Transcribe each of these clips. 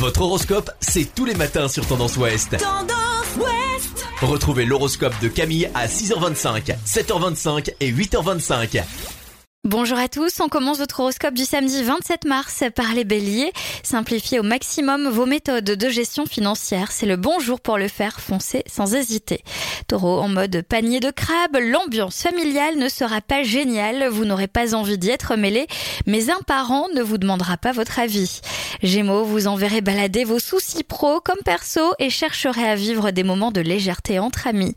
Votre horoscope, c'est tous les matins sur Tendance Ouest. Tendance Ouest Retrouvez l'horoscope de Camille à 6h25, 7h25 et 8h25. Bonjour à tous, on commence votre horoscope du samedi 27 mars par les béliers. Simplifiez au maximum vos méthodes de gestion financière, c'est le bon jour pour le faire, foncez sans hésiter. Taureau en mode panier de crabe, l'ambiance familiale ne sera pas géniale, vous n'aurez pas envie d'y être mêlé, mais un parent ne vous demandera pas votre avis. Gémeaux, vous enverrez balader vos soucis pro comme perso et chercherez à vivre des moments de légèreté entre amis.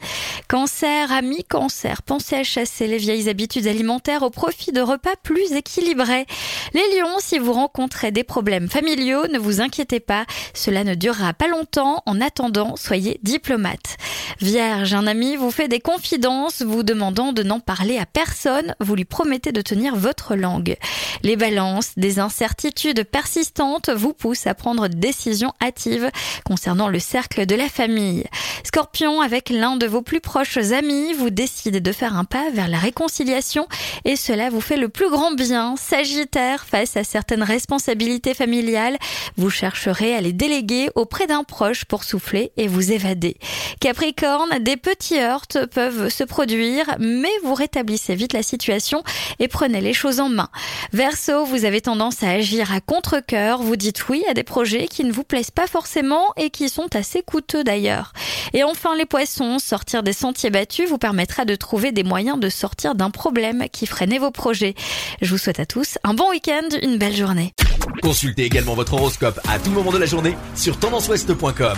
Cancer, amis cancer, pensez à chasser les vieilles habitudes alimentaires au profit de repas plus équilibrés. Les lions, si vous rencontrez des problèmes familiaux, ne vous inquiétez pas, cela ne durera pas longtemps. En attendant, soyez diplomate. Vierge, un ami vous fait des confidences, vous demandant de n'en parler à personne, vous lui promettez de tenir votre langue. Les balances, des incertitudes persistantes vous poussent à prendre des décisions hâtives concernant le cercle de la famille. Scorpion, avec l'un de vos plus proches amis, vous décidez de faire un pas vers la réconciliation et cela vous fait le plus grand bien. Sagittaire, face à certaines responsabilités familiales, vous chercherez à les déléguer auprès d'un proche pour souffler et vous évader. Capricorne, des petits heurts peuvent se produire, mais vous rétablissez vite la situation et prenez les choses en main. Verseau, vous avez tendance à agir à contre-cœur, vous dites oui à des projets qui ne vous plaisent pas forcément et qui sont assez coûteux d'ailleurs. Et enfin les poissons, sortir des sentiers battus vous permettra de trouver des moyens de sortir d'un problème qui freinait vos projets. Je vous souhaite à tous un bon week-end, une belle journée. Consultez également votre horoscope à tout moment de la journée sur tendanceouest.com.